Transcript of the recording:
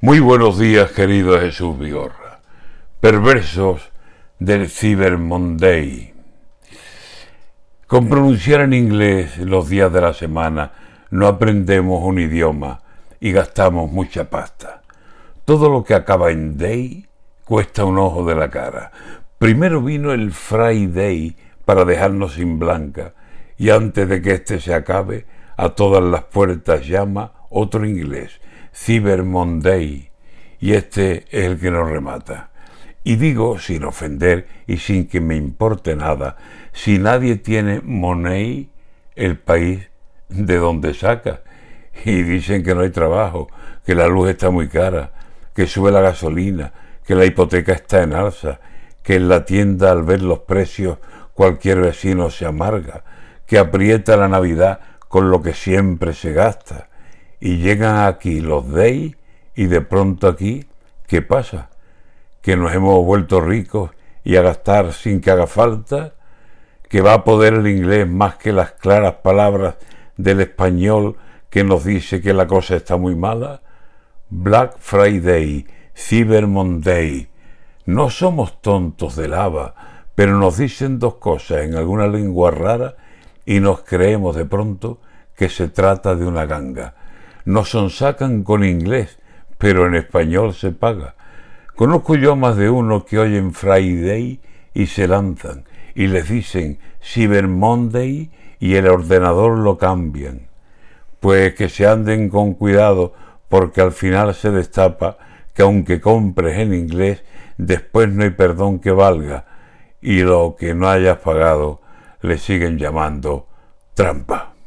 Muy buenos días, querido Jesús Vigorra. Perversos del Cyber Monday. Con pronunciar en inglés los días de la semana no aprendemos un idioma y gastamos mucha pasta. Todo lo que acaba en day cuesta un ojo de la cara. Primero vino el Friday para dejarnos sin blanca y antes de que éste se acabe, a todas las puertas llama otro inglés, Cyber Monday, y este es el que nos remata. Y digo, sin ofender y sin que me importe nada, si nadie tiene money, el país de donde saca. Y dicen que no hay trabajo, que la luz está muy cara, que sube la gasolina, que la hipoteca está en alza, que en la tienda al ver los precios cualquier vecino se amarga, que aprieta la Navidad con lo que siempre se gasta. Y llegan aquí los Dey y de pronto aquí, ¿qué pasa? ¿Que nos hemos vuelto ricos y a gastar sin que haga falta? ¿Que va a poder el inglés más que las claras palabras del español que nos dice que la cosa está muy mala? Black Friday, Cyber Monday. No somos tontos de lava, pero nos dicen dos cosas en alguna lengua rara y nos creemos de pronto que se trata de una ganga. Nos sonsacan con inglés, pero en español se paga. Conozco yo más de uno que oyen Friday y se lanzan y les dicen Cyber Monday y el ordenador lo cambian. Pues que se anden con cuidado porque al final se destapa que aunque compres en inglés, después no hay perdón que valga y lo que no hayas pagado le siguen llamando trampa.